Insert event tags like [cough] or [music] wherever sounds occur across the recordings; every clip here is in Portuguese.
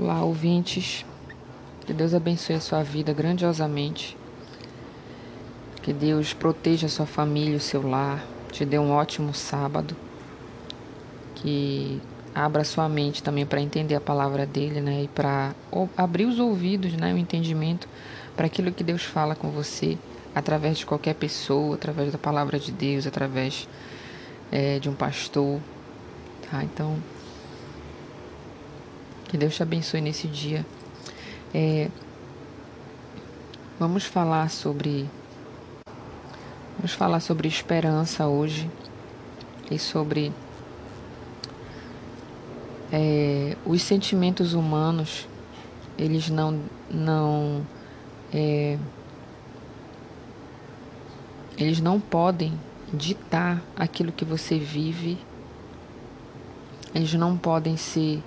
Olá, ouvintes. Que Deus abençoe a sua vida grandiosamente. Que Deus proteja a sua família, o seu lar. Te dê um ótimo sábado. Que abra sua mente também para entender a palavra dele, né? E para abrir os ouvidos, né? O entendimento para aquilo que Deus fala com você através de qualquer pessoa, através da palavra de Deus, através é, de um pastor, tá? Então, que Deus te abençoe nesse dia. É, vamos falar sobre vamos falar sobre esperança hoje e sobre é, os sentimentos humanos. Eles não não é, eles não podem ditar aquilo que você vive, eles não podem ser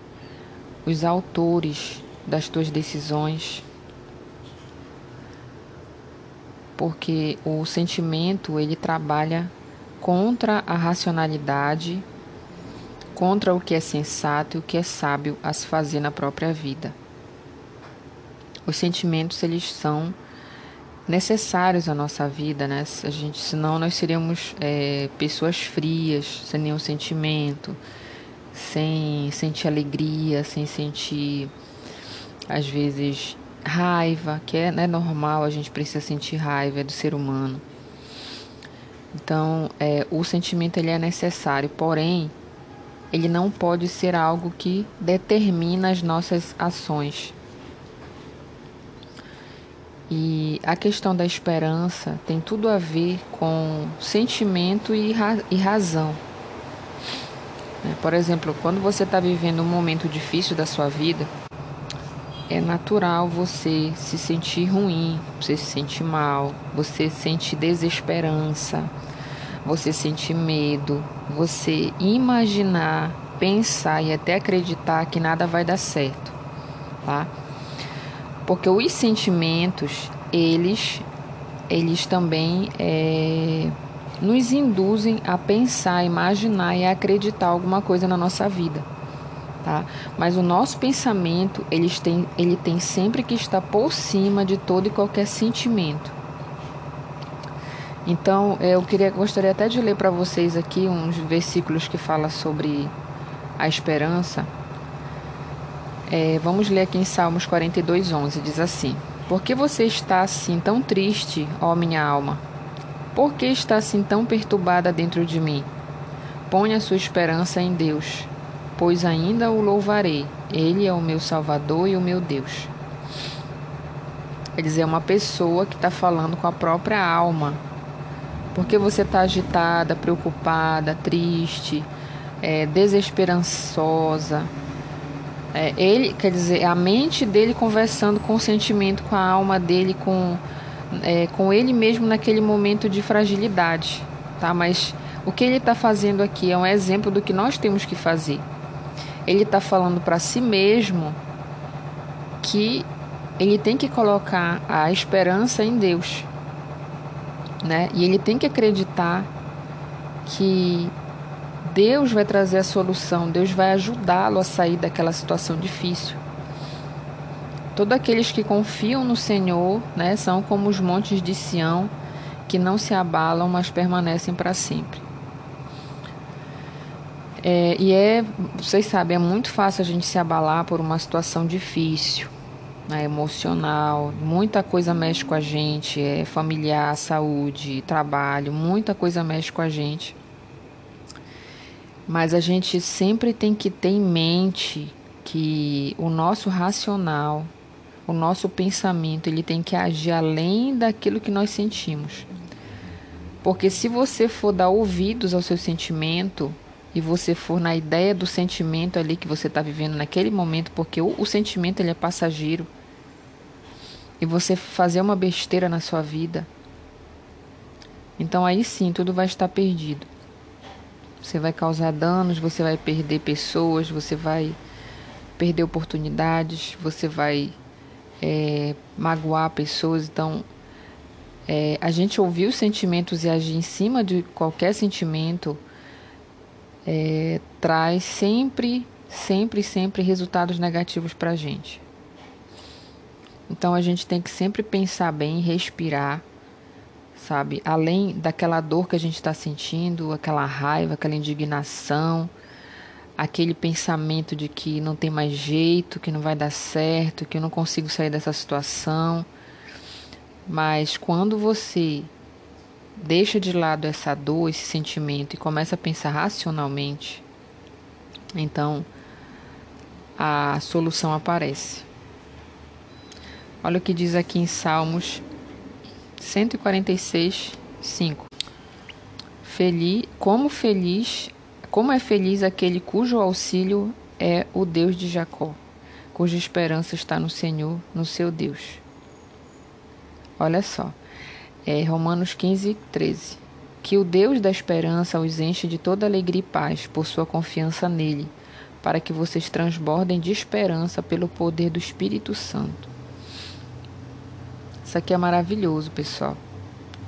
os autores das tuas decisões, porque o sentimento ele trabalha contra a racionalidade, contra o que é sensato e o que é sábio a se fazer na própria vida. Os sentimentos eles são necessários à nossa vida, né? A gente, senão nós seríamos é, pessoas frias, sem nenhum sentimento, sem sentir alegria, sem sentir às vezes raiva, que é né, normal, a gente precisa sentir raiva é do ser humano. Então, é, o sentimento ele é necessário, porém, ele não pode ser algo que determina as nossas ações. E a questão da esperança tem tudo a ver com sentimento e, ra e razão. Né? Por exemplo, quando você está vivendo um momento difícil da sua vida, é natural você se sentir ruim, você se sentir mal, você sente desesperança, você sente medo, você imaginar, pensar e até acreditar que nada vai dar certo, tá? porque os sentimentos eles eles também é, nos induzem a pensar, imaginar e acreditar alguma coisa na nossa vida, tá? Mas o nosso pensamento eles tem, ele tem sempre que estar por cima de todo e qualquer sentimento. Então, eu queria gostaria até de ler para vocês aqui uns versículos que fala sobre a esperança. É, vamos ler aqui em Salmos 42, 11. Diz assim: Por que você está assim tão triste, ó minha alma? Por que está assim tão perturbada dentro de mim? Ponha sua esperança em Deus, pois ainda o louvarei. Ele é o meu Salvador e o meu Deus. Quer dizer, é uma pessoa que está falando com a própria alma. Por que você está agitada, preocupada, triste, é, desesperançosa? É, ele, quer dizer, a mente dele conversando com o sentimento, com a alma dele, com, é, com ele mesmo naquele momento de fragilidade, tá? Mas o que ele está fazendo aqui é um exemplo do que nós temos que fazer. Ele está falando para si mesmo que ele tem que colocar a esperança em Deus, né? E ele tem que acreditar que Deus vai trazer a solução, Deus vai ajudá-lo a sair daquela situação difícil. Todos aqueles que confiam no Senhor, né, são como os montes de Sião, que não se abalam, mas permanecem para sempre. É, e é, vocês sabem, é muito fácil a gente se abalar por uma situação difícil, né, emocional, muita coisa mexe com a gente, é familiar, saúde, trabalho, muita coisa mexe com a gente. Mas a gente sempre tem que ter em mente que o nosso racional, o nosso pensamento, ele tem que agir além daquilo que nós sentimos. Porque se você for dar ouvidos ao seu sentimento e você for na ideia do sentimento ali que você está vivendo naquele momento, porque o, o sentimento ele é passageiro, e você fazer uma besteira na sua vida, então aí sim tudo vai estar perdido. Você vai causar danos, você vai perder pessoas, você vai perder oportunidades, você vai é, magoar pessoas. Então, é, a gente ouvir os sentimentos e agir em cima de qualquer sentimento é, traz sempre sempre, sempre resultados negativos para a gente. Então a gente tem que sempre pensar bem, respirar, sabe? Além daquela dor que a gente está sentindo, aquela raiva, aquela indignação, aquele pensamento de que não tem mais jeito, que não vai dar certo, que eu não consigo sair dessa situação. Mas quando você deixa de lado essa dor, esse sentimento e começa a pensar racionalmente, então a solução aparece. Olha o que diz aqui em Salmos 146, 5. Feliz, como feliz, como é feliz aquele cujo auxílio é o Deus de Jacó, cuja esperança está no Senhor, no seu Deus. Olha só, é Romanos 15, 13. Que o Deus da esperança os enche de toda alegria e paz por sua confiança nele, para que vocês transbordem de esperança pelo poder do Espírito Santo. Isso aqui é maravilhoso, pessoal.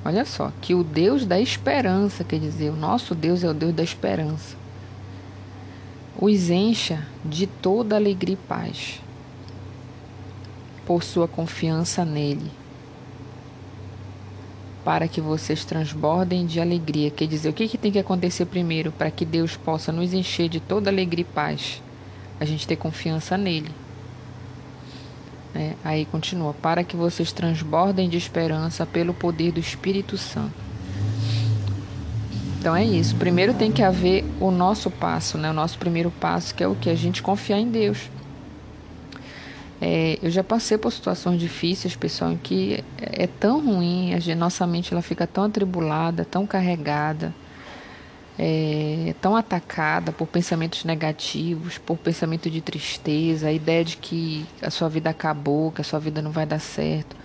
Olha só, que o Deus da esperança, quer dizer, o nosso Deus é o Deus da esperança, os encha de toda alegria e paz por sua confiança nele, para que vocês transbordem de alegria. Quer dizer, o que, que tem que acontecer primeiro para que Deus possa nos encher de toda alegria e paz? A gente ter confiança nele. É, aí continua: para que vocês transbordem de esperança pelo poder do Espírito Santo. Então é isso. Primeiro tem que haver o nosso passo, né? O nosso primeiro passo, que é o que? A gente confiar em Deus. É, eu já passei por situações difíceis, pessoal, em que é, é tão ruim, a nossa mente ela fica tão atribulada, tão carregada é, tão atacada por pensamentos negativos, por pensamento de tristeza, a ideia de que a sua vida acabou, que a sua vida não vai dar certo.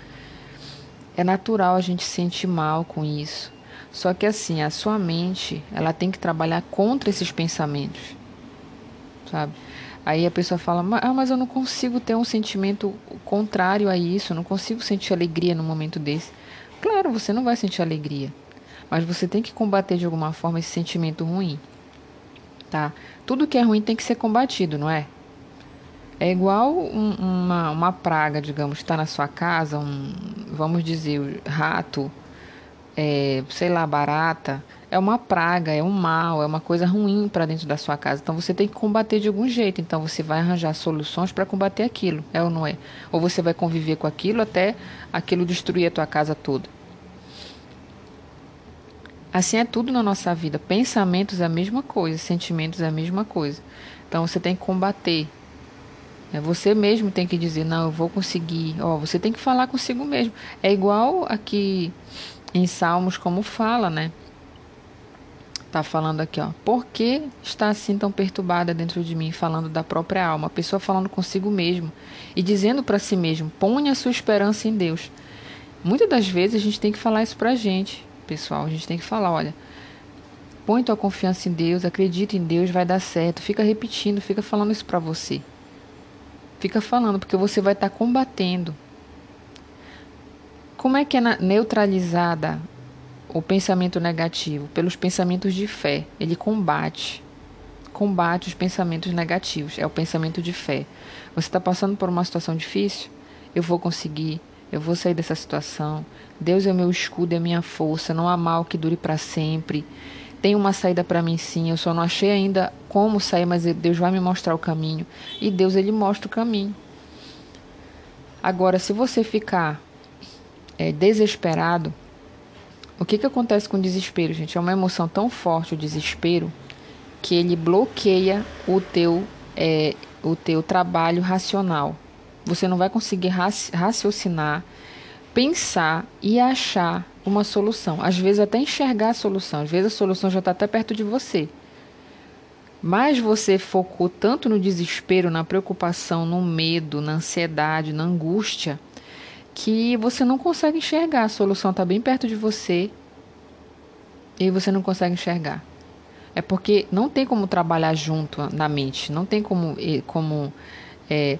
É natural a gente se sentir mal com isso. Só que assim, a sua mente, ela tem que trabalhar contra esses pensamentos. Sabe? Aí a pessoa fala: "Ah, mas eu não consigo ter um sentimento contrário a isso, eu não consigo sentir alegria no momento desse". Claro, você não vai sentir alegria. Mas você tem que combater de alguma forma esse sentimento ruim. Tá? Tudo que é ruim tem que ser combatido, não é? É igual um, uma, uma praga, digamos, está na sua casa, um, vamos dizer, rato, é, sei lá, barata. É uma praga, é um mal, é uma coisa ruim para dentro da sua casa. Então você tem que combater de algum jeito. Então você vai arranjar soluções para combater aquilo, é ou não é? Ou você vai conviver com aquilo até aquilo destruir a tua casa toda. Assim é tudo na nossa vida. Pensamentos é a mesma coisa, sentimentos é a mesma coisa. Então você tem que combater. É, você mesmo tem que dizer, não, eu vou conseguir. Ó, você tem que falar consigo mesmo. É igual aqui em Salmos como fala, né? Tá falando aqui, ó. Por que está assim tão perturbada dentro de mim, falando da própria alma? A pessoa falando consigo mesmo e dizendo para si mesmo: ponha a sua esperança em Deus. Muitas das vezes a gente tem que falar isso pra gente pessoal. A gente tem que falar, olha, põe tua confiança em Deus, acredita em Deus, vai dar certo. Fica repetindo, fica falando isso para você. Fica falando, porque você vai estar tá combatendo. Como é que é neutralizada o pensamento negativo? Pelos pensamentos de fé. Ele combate. Combate os pensamentos negativos. É o pensamento de fé. Você está passando por uma situação difícil? Eu vou conseguir. Eu vou sair dessa situação. Deus é meu escudo, é minha força. Não há mal que dure para sempre. Tem uma saída para mim sim. Eu só não achei ainda como sair, mas Deus vai me mostrar o caminho. E Deus ele mostra o caminho. Agora, se você ficar é, desesperado, o que, que acontece com o desespero, gente? É uma emoção tão forte o desespero que ele bloqueia o teu, é, o teu trabalho racional. Você não vai conseguir raciocinar, pensar e achar uma solução. Às vezes até enxergar a solução, às vezes a solução já está até perto de você. Mas você focou tanto no desespero, na preocupação, no medo, na ansiedade, na angústia, que você não consegue enxergar. A solução está bem perto de você e você não consegue enxergar. É porque não tem como trabalhar junto na mente, não tem como, como é,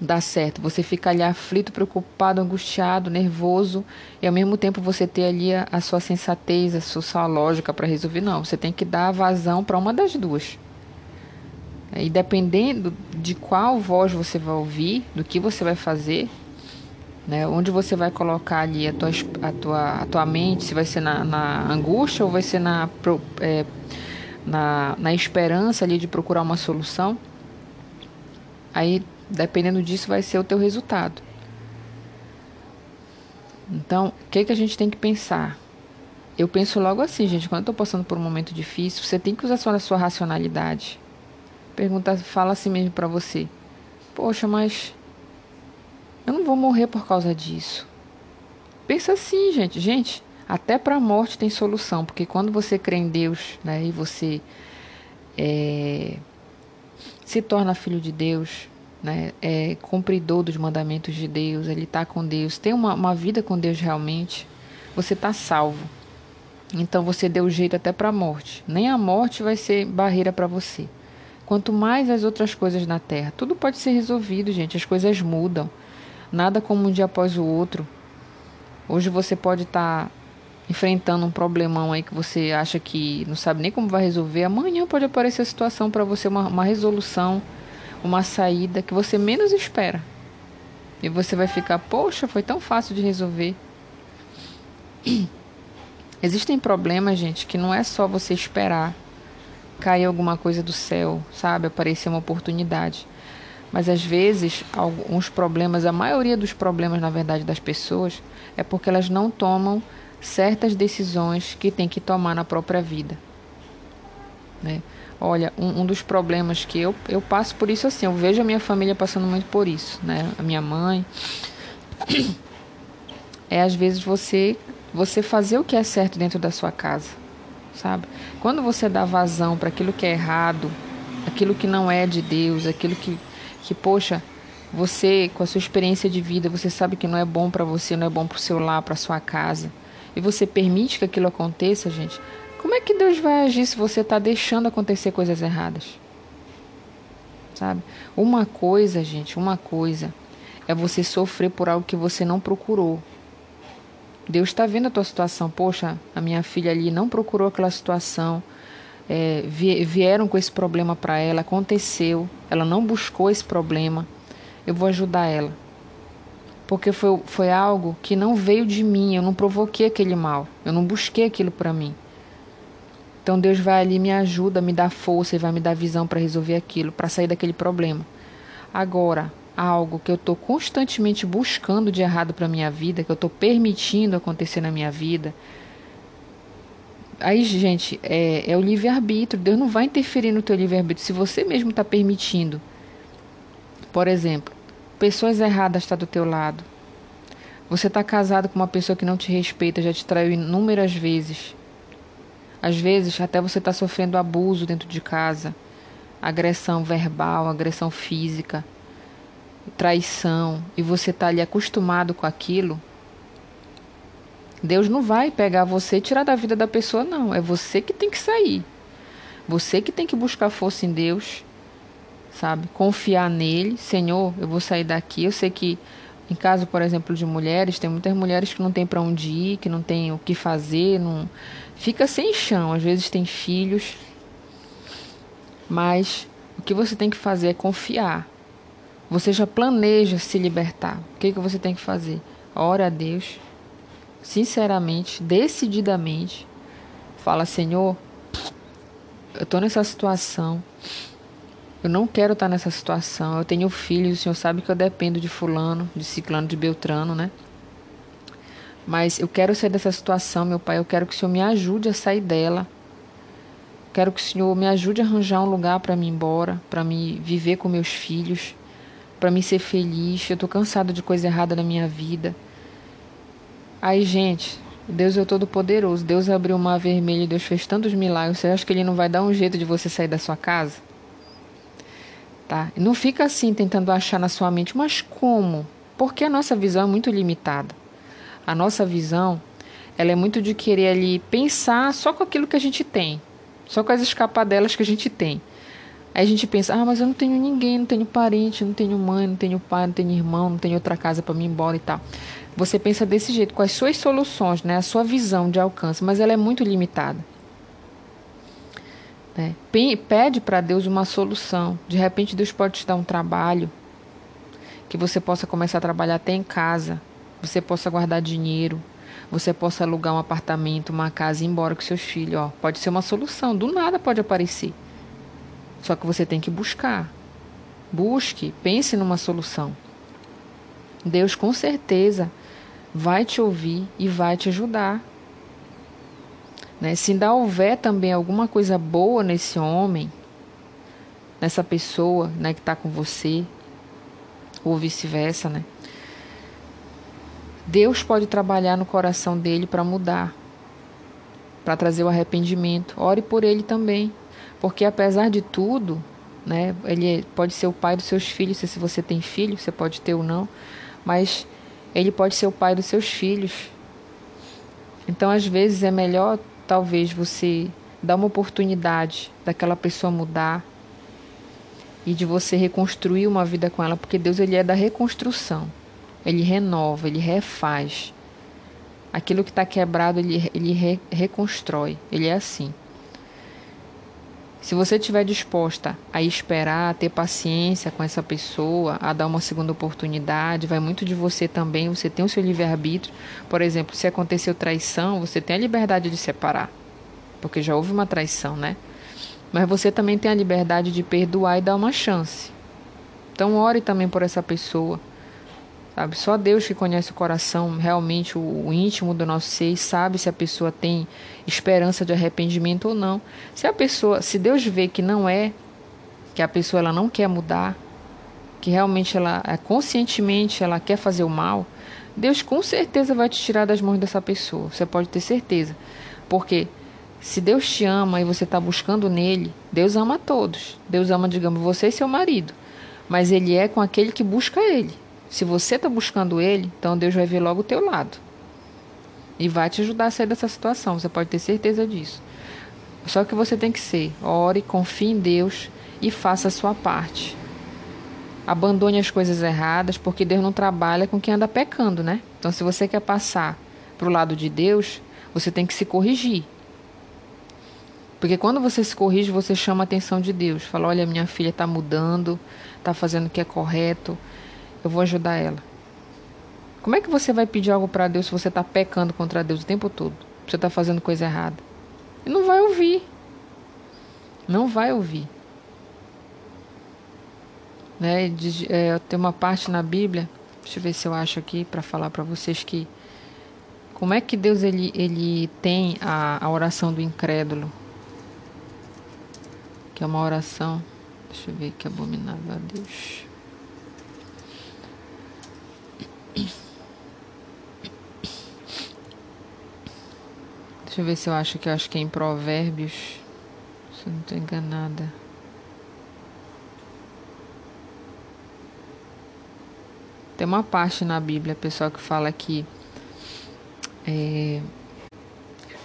dá certo. Você fica ali aflito, preocupado, angustiado, nervoso, e ao mesmo tempo você ter ali a, a sua sensatez, a sua, sua lógica para resolver. Não, você tem que dar vazão para uma das duas. E dependendo de qual voz você vai ouvir, do que você vai fazer, né, onde você vai colocar ali a tua, a tua, a tua mente, se vai ser na, na angústia ou vai ser na, é, na, na esperança ali de procurar uma solução, aí dependendo disso vai ser o teu resultado. Então, o que, que a gente tem que pensar? Eu penso logo assim, gente, quando eu tô passando por um momento difícil, você tem que usar só a sua racionalidade. Pergunta, fala assim mesmo para você. Poxa, mas eu não vou morrer por causa disso. Pensa assim, gente. Gente, até para a morte tem solução, porque quando você crê em Deus, né, e você é, se torna filho de Deus, né, é cumpridor dos mandamentos de Deus, ele está com Deus, tem uma, uma vida com Deus realmente, você está salvo. Então você deu jeito até para a morte. Nem a morte vai ser barreira para você. Quanto mais as outras coisas na terra, tudo pode ser resolvido, gente. As coisas mudam. Nada como um dia após o outro. Hoje você pode estar tá enfrentando um problemão aí que você acha que não sabe nem como vai resolver. Amanhã pode aparecer a situação para você, uma, uma resolução uma saída que você menos espera. E você vai ficar, poxa, foi tão fácil de resolver. [clears throat] Existem problemas, gente, que não é só você esperar cair alguma coisa do céu, sabe? Aparecer uma oportunidade. Mas às vezes, alguns problemas, a maioria dos problemas, na verdade, das pessoas, é porque elas não tomam certas decisões que tem que tomar na própria vida. Né? Olha, um, um, dos problemas que eu, eu passo por isso assim, eu vejo a minha família passando muito por isso, né? A minha mãe. [clears throat] É às vezes você você fazer o que é certo dentro da sua casa, sabe? Quando você dá vazão para aquilo que é errado, aquilo que não é de Deus, aquilo que que poxa, você com a sua experiência de vida, você sabe que não é bom para você, não é bom para o seu lar, para sua casa, e você permite que aquilo aconteça, gente, como é que Deus vai agir se você está deixando acontecer coisas erradas? Sabe? Uma coisa, gente, uma coisa é você sofrer por algo que você não procurou. Deus está vendo a tua situação. Poxa, a minha filha ali não procurou aquela situação. É, vieram com esse problema para ela, aconteceu. Ela não buscou esse problema. Eu vou ajudar ela. Porque foi, foi algo que não veio de mim. Eu não provoquei aquele mal. Eu não busquei aquilo para mim. Então Deus vai ali me ajuda, me dá força e vai me dar visão para resolver aquilo, para sair daquele problema. Agora, algo que eu estou constantemente buscando de errado para minha vida, que eu estou permitindo acontecer na minha vida. Aí, gente, é, é o livre-arbítrio. Deus não vai interferir no teu livre-arbítrio se você mesmo está permitindo. Por exemplo, pessoas erradas estão tá do teu lado. Você está casado com uma pessoa que não te respeita, já te traiu inúmeras vezes. Às vezes, até você está sofrendo abuso dentro de casa, agressão verbal, agressão física, traição, e você está ali acostumado com aquilo. Deus não vai pegar você e tirar da vida da pessoa, não. É você que tem que sair. Você que tem que buscar força em Deus, sabe? Confiar nele. Senhor, eu vou sair daqui. Eu sei que, em caso, por exemplo, de mulheres, tem muitas mulheres que não têm para onde ir, que não têm o que fazer, não fica sem chão, às vezes tem filhos, mas o que você tem que fazer é confiar. Você já planeja se libertar. O que, que você tem que fazer? Ora a Deus, sinceramente, decididamente. Fala, Senhor, eu estou nessa situação. Eu não quero estar nessa situação. Eu tenho filhos, o Senhor sabe que eu dependo de fulano, de ciclano, de beltrano, né? Mas eu quero sair dessa situação, meu Pai. Eu quero que o Senhor me ajude a sair dela. Quero que o Senhor me ajude a arranjar um lugar para me embora, para me viver com meus filhos, para me ser feliz. Eu estou cansado de coisa errada na minha vida. Aí, gente, Deus é todo poderoso. Deus abriu o mar vermelho, Deus fez tantos milagres. Você acha que ele não vai dar um jeito de você sair da sua casa? Tá? Não fica assim tentando achar na sua mente, mas como? Porque a nossa visão é muito limitada. A nossa visão, ela é muito de querer ali pensar só com aquilo que a gente tem, só com as escapadelas que a gente tem. Aí a gente pensa, ah, mas eu não tenho ninguém, não tenho parente, não tenho mãe, não tenho pai, não tenho irmão, não tenho outra casa para me ir embora e tal. Você pensa desse jeito, com as suas soluções, né, a sua visão de alcance, mas ela é muito limitada. Né? Pede para Deus uma solução. De repente, Deus pode te dar um trabalho que você possa começar a trabalhar até em casa, você possa guardar dinheiro, você possa alugar um apartamento, uma casa e ir embora com seus filhos. Ó, pode ser uma solução, do nada pode aparecer. Só que você tem que buscar. Busque, pense numa solução. Deus com certeza vai te ouvir e vai te ajudar. Né? Se ainda houver também alguma coisa boa nesse homem, nessa pessoa né, que está com você, ou vice-versa, né? Deus pode trabalhar no coração dele para mudar, para trazer o arrependimento. Ore por ele também, porque apesar de tudo, né, ele pode ser o pai dos seus filhos, se você tem filho, você pode ter ou não, mas ele pode ser o pai dos seus filhos. Então, às vezes é melhor talvez você dar uma oportunidade daquela pessoa mudar e de você reconstruir uma vida com ela, porque Deus ele é da reconstrução. Ele renova, ele refaz. Aquilo que está quebrado, ele, ele re, reconstrói. Ele é assim. Se você estiver disposta a esperar, a ter paciência com essa pessoa, a dar uma segunda oportunidade, vai muito de você também. Você tem o seu livre-arbítrio. Por exemplo, se aconteceu traição, você tem a liberdade de separar. Porque já houve uma traição, né? Mas você também tem a liberdade de perdoar e dar uma chance. Então ore também por essa pessoa. Sabe? Só Deus que conhece o coração, realmente o, íntimo do nosso ser, e sabe se a pessoa tem esperança de arrependimento ou não. Se a pessoa, se Deus vê que não é, que a pessoa ela não quer mudar, que realmente ela é, conscientemente ela quer fazer o mal, Deus com certeza vai te tirar das mãos dessa pessoa. Você pode ter certeza. Porque se Deus te ama e você está buscando nele, Deus ama a todos. Deus ama, digamos, você e seu marido. Mas ele é com aquele que busca ele. Se você está buscando ele, então Deus vai ver logo o teu lado. E vai te ajudar a sair dessa situação. Você pode ter certeza disso. Só que você tem que ser, ore, confie em Deus e faça a sua parte. Abandone as coisas erradas, porque Deus não trabalha com quem anda pecando, né? Então, se você quer passar para o lado de Deus, você tem que se corrigir. Porque quando você se corrige, você chama a atenção de Deus. Fala: olha, minha filha está mudando, está fazendo o que é correto, eu vou ajudar ela. Como é que você vai pedir algo para Deus se você está pecando contra Deus o tempo todo? Você está fazendo coisa errada? E não vai ouvir. Não vai ouvir. Né? É, tem uma parte na Bíblia, deixa eu ver se eu acho aqui para falar para vocês que como é que Deus ele, ele tem a, a oração do incrédulo que é uma oração. Deixa eu ver que abominável a Deus. Deixa eu ver se eu acho que eu acho que é em Provérbios. Se eu não estou enganada. Tem uma parte na Bíblia, pessoal, que fala que é,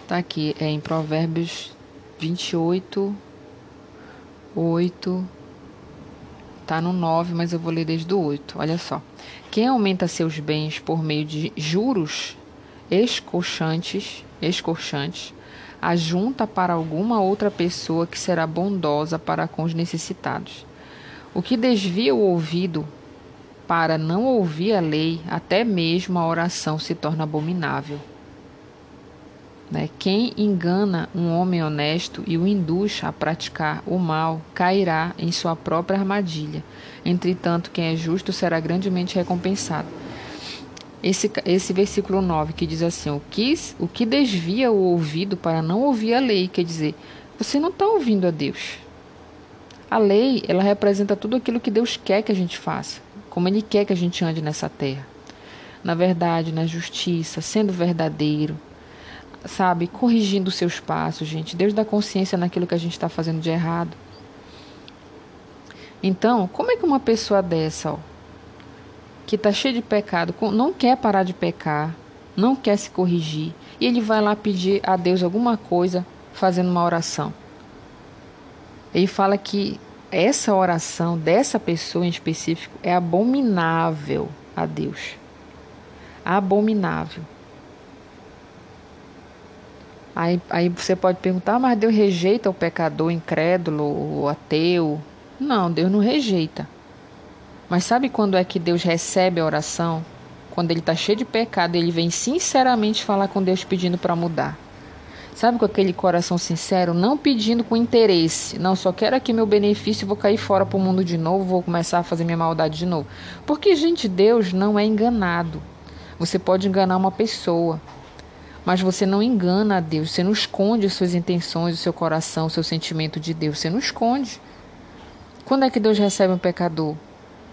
tá aqui, é em Provérbios 28, 8. Tá no 9, mas eu vou ler desde o 8. Olha só. Quem aumenta seus bens por meio de juros escorchantes, escorchantes, ajunta para alguma outra pessoa que será bondosa para com os necessitados. O que desvia o ouvido para não ouvir a lei, até mesmo a oração se torna abominável. Né? Quem engana um homem honesto e o induz a praticar o mal cairá em sua própria armadilha. Entretanto, quem é justo será grandemente recompensado. Esse, esse versículo 9 que diz assim: o que, o que desvia o ouvido para não ouvir a lei, quer dizer, você não está ouvindo a Deus. A lei, ela representa tudo aquilo que Deus quer que a gente faça, como Ele quer que a gente ande nessa terra. Na verdade, na justiça, sendo verdadeiro, sabe, corrigindo os seus passos, gente. Deus dá consciência naquilo que a gente está fazendo de errado. Então, como é que uma pessoa dessa, ó, que está cheia de pecado, não quer parar de pecar, não quer se corrigir, e ele vai lá pedir a Deus alguma coisa fazendo uma oração? Ele fala que essa oração dessa pessoa em específico é abominável a Deus. Abominável. Aí, aí você pode perguntar, ah, mas Deus rejeita o pecador incrédulo, o ateu? Não, Deus não rejeita. Mas sabe quando é que Deus recebe a oração? Quando ele está cheio de pecado, ele vem sinceramente falar com Deus pedindo para mudar. Sabe, com aquele coração sincero, não pedindo com interesse. Não, só quero aqui meu benefício vou cair fora para o mundo de novo, vou começar a fazer minha maldade de novo. Porque, gente, Deus não é enganado. Você pode enganar uma pessoa, mas você não engana a Deus. Você não esconde as suas intenções, o seu coração, o seu sentimento de Deus. Você não esconde. Quando é que Deus recebe um pecador?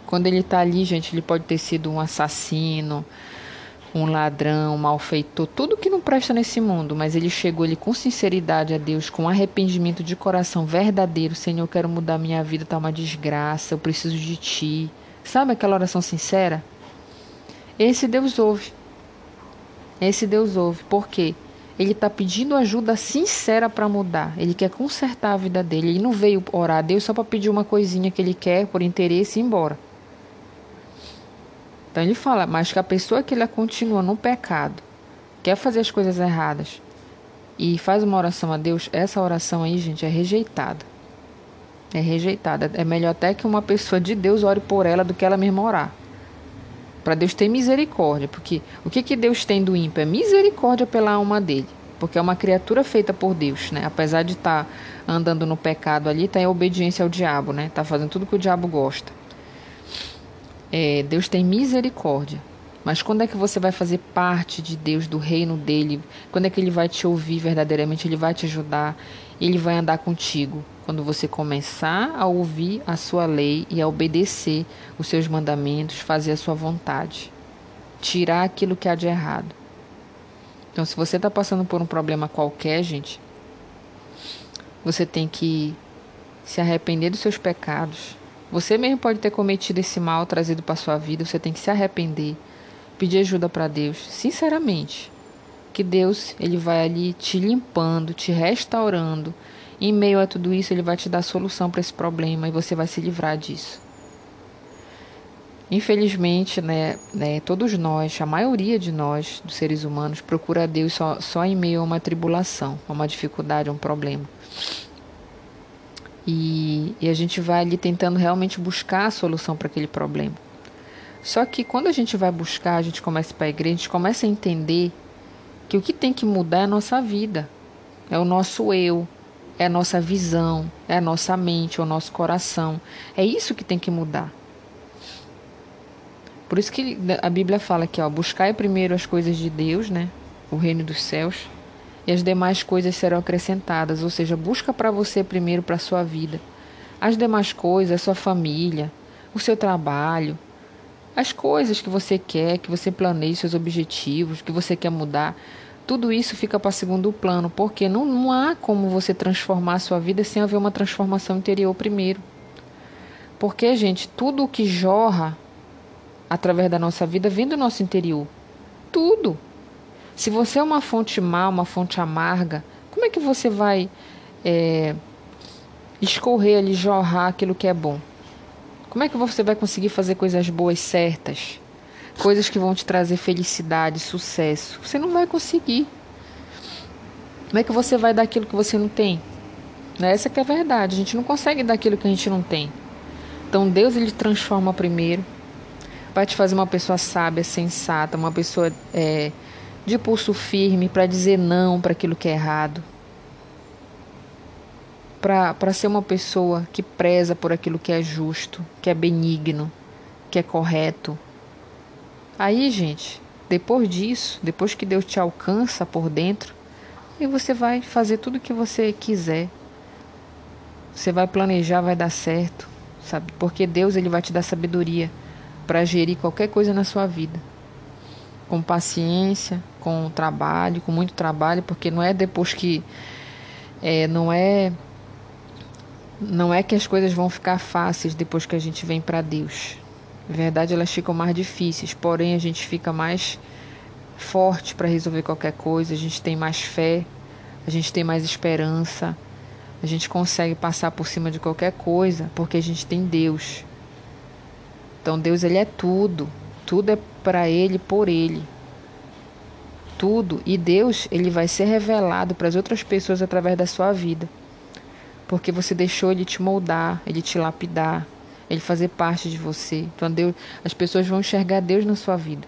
Quando ele está ali, gente, ele pode ter sido um assassino, um ladrão, um malfeitor, tudo que não presta nesse mundo, mas ele chegou ele com sinceridade a Deus, com arrependimento de coração verdadeiro, Senhor, eu quero mudar minha vida, tá uma desgraça, eu preciso de ti. Sabe aquela oração sincera? Esse Deus ouve. Esse Deus ouve. Por quê? Ele está pedindo ajuda sincera para mudar. Ele quer consertar a vida dele. Ele não veio orar a Deus só para pedir uma coisinha que ele quer por interesse e ir embora. Então ele fala, mas que a pessoa que ela continua no pecado, quer fazer as coisas erradas e faz uma oração a Deus, essa oração aí, gente, é rejeitada. É rejeitada. É melhor até que uma pessoa de Deus ore por ela do que ela mesma orar. Para Deus ter misericórdia, porque o que, que Deus tem do ímpio? É misericórdia pela alma dele. Porque é uma criatura feita por Deus, né? Apesar de estar tá andando no pecado ali, está em obediência ao diabo, né? Está fazendo tudo que o diabo gosta é, Deus tem misericórdia. Mas quando é que você vai fazer parte de Deus, do reino dele? Quando é que ele vai te ouvir verdadeiramente? Ele vai te ajudar? Ele vai andar contigo? Quando você começar a ouvir a sua lei e a obedecer os seus mandamentos, fazer a sua vontade, tirar aquilo que há de errado. Então, se você está passando por um problema qualquer, gente, você tem que se arrepender dos seus pecados, você mesmo pode ter cometido esse mal trazido para sua vida, você tem que se arrepender, pedir ajuda para Deus, sinceramente. Que Deus, ele vai ali te limpando, te restaurando. Em meio a tudo isso, ele vai te dar solução para esse problema e você vai se livrar disso. Infelizmente, né, né, todos nós, a maioria de nós, dos seres humanos, procura Deus só, só em meio a uma tribulação, a uma dificuldade, a um problema. E, e a gente vai ali tentando realmente buscar a solução para aquele problema. Só que quando a gente vai buscar, a gente começa para a igreja, a gente começa a entender que o que tem que mudar é a nossa vida, é o nosso eu, é a nossa visão, é a nossa mente, é o nosso coração. É isso que tem que mudar. Por isso que a Bíblia fala aqui, ó, buscai primeiro as coisas de Deus, né? O reino dos céus e as demais coisas serão acrescentadas, ou seja, busca para você primeiro para sua vida. As demais coisas, a sua família, o seu trabalho, as coisas que você quer, que você planeja, seus objetivos, que você quer mudar, tudo isso fica para segundo plano, porque não, não há como você transformar a sua vida sem haver uma transformação interior primeiro. Porque, gente, tudo o que jorra através da nossa vida vem do nosso interior. Tudo. Se você é uma fonte má, uma fonte amarga, como é que você vai é, escorrer ali, jorrar aquilo que é bom? Como é que você vai conseguir fazer coisas boas certas? Coisas que vão te trazer felicidade, sucesso? Você não vai conseguir. Como é que você vai dar aquilo que você não tem? Essa que é a verdade. A gente não consegue dar aquilo que a gente não tem. Então Deus ele transforma primeiro, vai te fazer uma pessoa sábia, sensata, uma pessoa é, de pulso firme para dizer não para aquilo que é errado, para ser uma pessoa que preza por aquilo que é justo, que é benigno, que é correto. Aí, gente, depois disso, depois que Deus te alcança por dentro, e você vai fazer tudo o que você quiser. Você vai planejar, vai dar certo, sabe? Porque Deus ele vai te dar sabedoria para gerir qualquer coisa na sua vida com paciência, com trabalho, com muito trabalho, porque não é depois que é, não é não é que as coisas vão ficar fáceis depois que a gente vem para Deus. Verdade, elas ficam mais difíceis, porém a gente fica mais forte para resolver qualquer coisa, a gente tem mais fé, a gente tem mais esperança, a gente consegue passar por cima de qualquer coisa, porque a gente tem Deus. Então Deus ele é tudo, tudo é para ele, por ele. tudo e Deus ele vai ser revelado para as outras pessoas através da sua vida. Porque você deixou ele te moldar, ele te lapidar, ele fazer parte de você. Então Deus, as pessoas vão enxergar Deus na sua vida.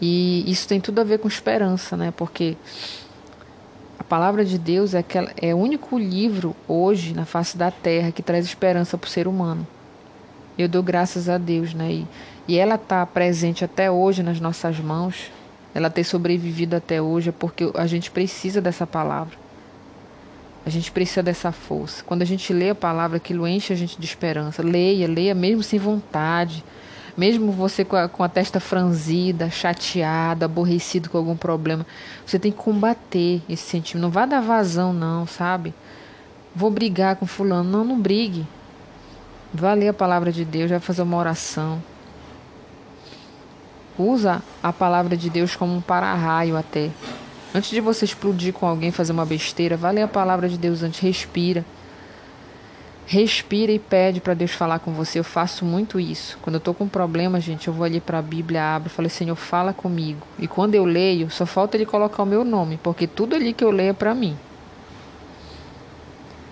E isso tem tudo a ver com esperança, né? Porque a palavra de Deus é, aquela, é o único livro hoje na face da terra que traz esperança para o ser humano. Eu dou graças a Deus, né? E, e ela está presente até hoje nas nossas mãos. Ela ter sobrevivido até hoje é porque a gente precisa dessa palavra. A gente precisa dessa força. Quando a gente lê a palavra, aquilo enche a gente de esperança. Leia, leia mesmo sem vontade mesmo você com a, com a testa franzida, chateado, aborrecido com algum problema, você tem que combater esse sentimento. Não vá dar vazão, não, sabe? Vou brigar com fulano. Não, não brigue. Vá ler a palavra de Deus, vai fazer uma oração. Usa a palavra de Deus como um para-raio até. Antes de você explodir com alguém, fazer uma besteira, vá ler a palavra de Deus antes, respira. Respira e pede para Deus falar com você. Eu faço muito isso. Quando eu estou com um problema, gente, eu vou ali para a Bíblia, abro, falo, Senhor, fala comigo. E quando eu leio, só falta ele colocar o meu nome, porque tudo ali que eu leio é para mim.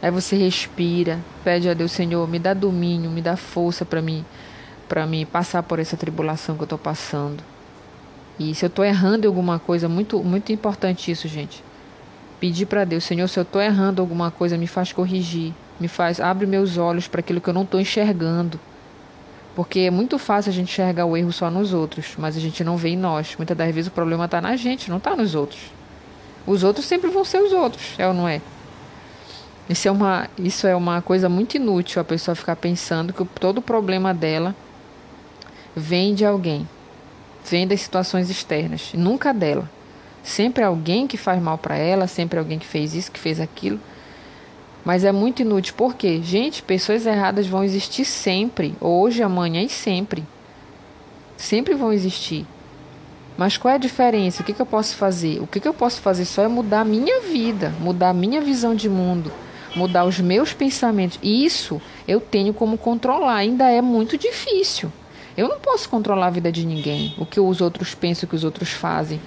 Aí você respira, pede a Deus, Senhor, me dá domínio, me dá força para mim, para mim passar por essa tribulação que eu estou passando. E se eu estou errando em alguma coisa, muito muito importante isso, gente. Pedir para Deus, Senhor, se eu estou errando alguma coisa, me faz corrigir me faz abre meus olhos para aquilo que eu não estou enxergando. Porque é muito fácil a gente enxergar o erro só nos outros, mas a gente não vê em nós. Muitas das vezes o problema está na gente, não está nos outros. Os outros sempre vão ser os outros, é ou não é? Isso é uma, isso é uma coisa muito inútil a pessoa ficar pensando que todo o problema dela vem de alguém, vem das situações externas, nunca dela. Sempre alguém que faz mal para ela, sempre alguém que fez isso, que fez aquilo. Mas é muito inútil. Por quê? Gente, pessoas erradas vão existir sempre. Hoje, amanhã e sempre. Sempre vão existir. Mas qual é a diferença? O que, que eu posso fazer? O que, que eu posso fazer só é mudar a minha vida, mudar a minha visão de mundo, mudar os meus pensamentos. Isso eu tenho como controlar. Ainda é muito difícil. Eu não posso controlar a vida de ninguém, o que os outros pensam, o que os outros fazem.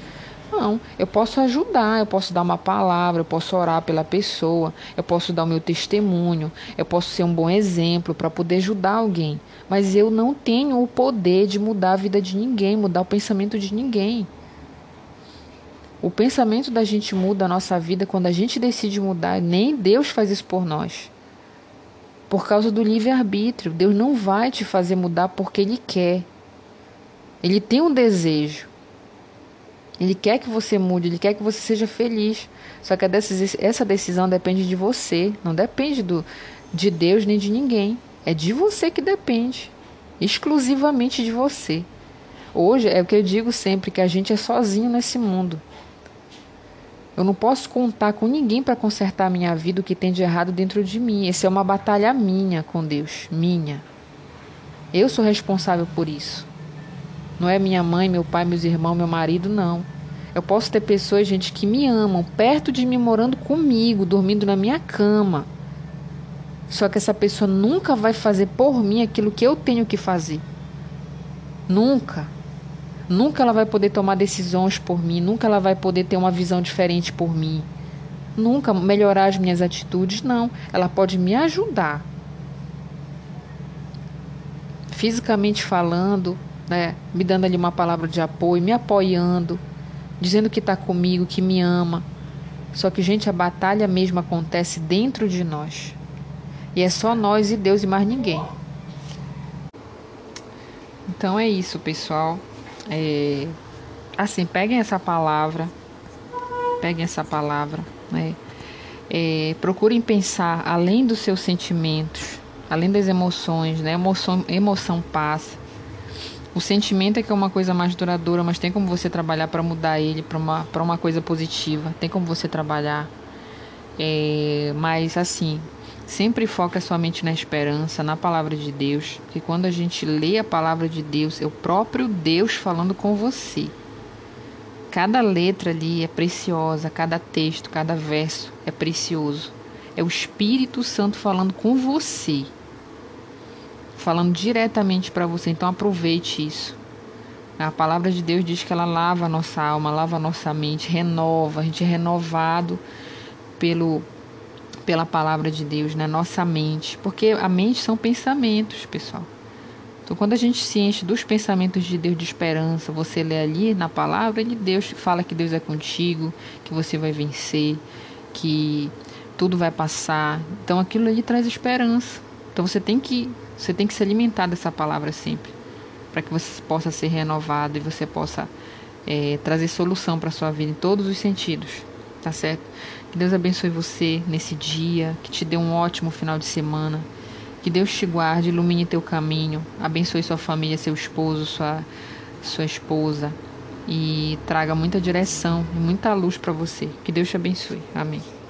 Não, eu posso ajudar, eu posso dar uma palavra, eu posso orar pela pessoa, eu posso dar o meu testemunho, eu posso ser um bom exemplo para poder ajudar alguém. Mas eu não tenho o poder de mudar a vida de ninguém, mudar o pensamento de ninguém. O pensamento da gente muda a nossa vida quando a gente decide mudar. Nem Deus faz isso por nós. Por causa do livre-arbítrio. Deus não vai te fazer mudar porque Ele quer. Ele tem um desejo. Ele quer que você mude, ele quer que você seja feliz. Só que essa decisão depende de você, não depende do, de Deus nem de ninguém. É de você que depende, exclusivamente de você. Hoje é o que eu digo sempre que a gente é sozinho nesse mundo. Eu não posso contar com ninguém para consertar a minha vida o que tem de errado dentro de mim. Essa é uma batalha minha com Deus, minha. Eu sou responsável por isso. Não é minha mãe, meu pai, meus irmãos, meu marido, não. Eu posso ter pessoas, gente, que me amam, perto de mim, morando comigo, dormindo na minha cama. Só que essa pessoa nunca vai fazer por mim aquilo que eu tenho que fazer. Nunca. Nunca ela vai poder tomar decisões por mim, nunca ela vai poder ter uma visão diferente por mim. Nunca melhorar as minhas atitudes, não. Ela pode me ajudar. Fisicamente falando, né, me dando ali uma palavra de apoio, me apoiando, dizendo que está comigo, que me ama. Só que, gente, a batalha mesmo acontece dentro de nós. E é só nós e Deus e mais ninguém. Então é isso, pessoal. É, assim, peguem essa palavra, peguem essa palavra, né? É, procurem pensar além dos seus sentimentos, além das emoções, né? Emoção, emoção passa. O sentimento é que é uma coisa mais duradoura, mas tem como você trabalhar para mudar ele para uma, uma coisa positiva. Tem como você trabalhar. É, mas assim, sempre foca sua mente na esperança, na palavra de Deus. Que quando a gente lê a palavra de Deus, é o próprio Deus falando com você. Cada letra ali é preciosa, cada texto, cada verso é precioso. É o Espírito Santo falando com você falando diretamente para você. Então aproveite isso. A palavra de Deus diz que ela lava a nossa alma, lava a nossa mente, renova, a gente é renovado pelo pela palavra de Deus na nossa mente, porque a mente são pensamentos, pessoal. Então, quando a gente se enche dos pensamentos de Deus de esperança, você lê ali na palavra de Deus, fala que Deus é contigo, que você vai vencer, que tudo vai passar. Então, aquilo ali traz esperança. Então, você tem que você tem que se alimentar dessa palavra sempre, para que você possa ser renovado e você possa é, trazer solução para sua vida em todos os sentidos, tá certo? Que Deus abençoe você nesse dia, que te dê um ótimo final de semana. Que Deus te guarde, ilumine teu caminho, abençoe sua família, seu esposo, sua, sua esposa e traga muita direção e muita luz para você. Que Deus te abençoe. Amém.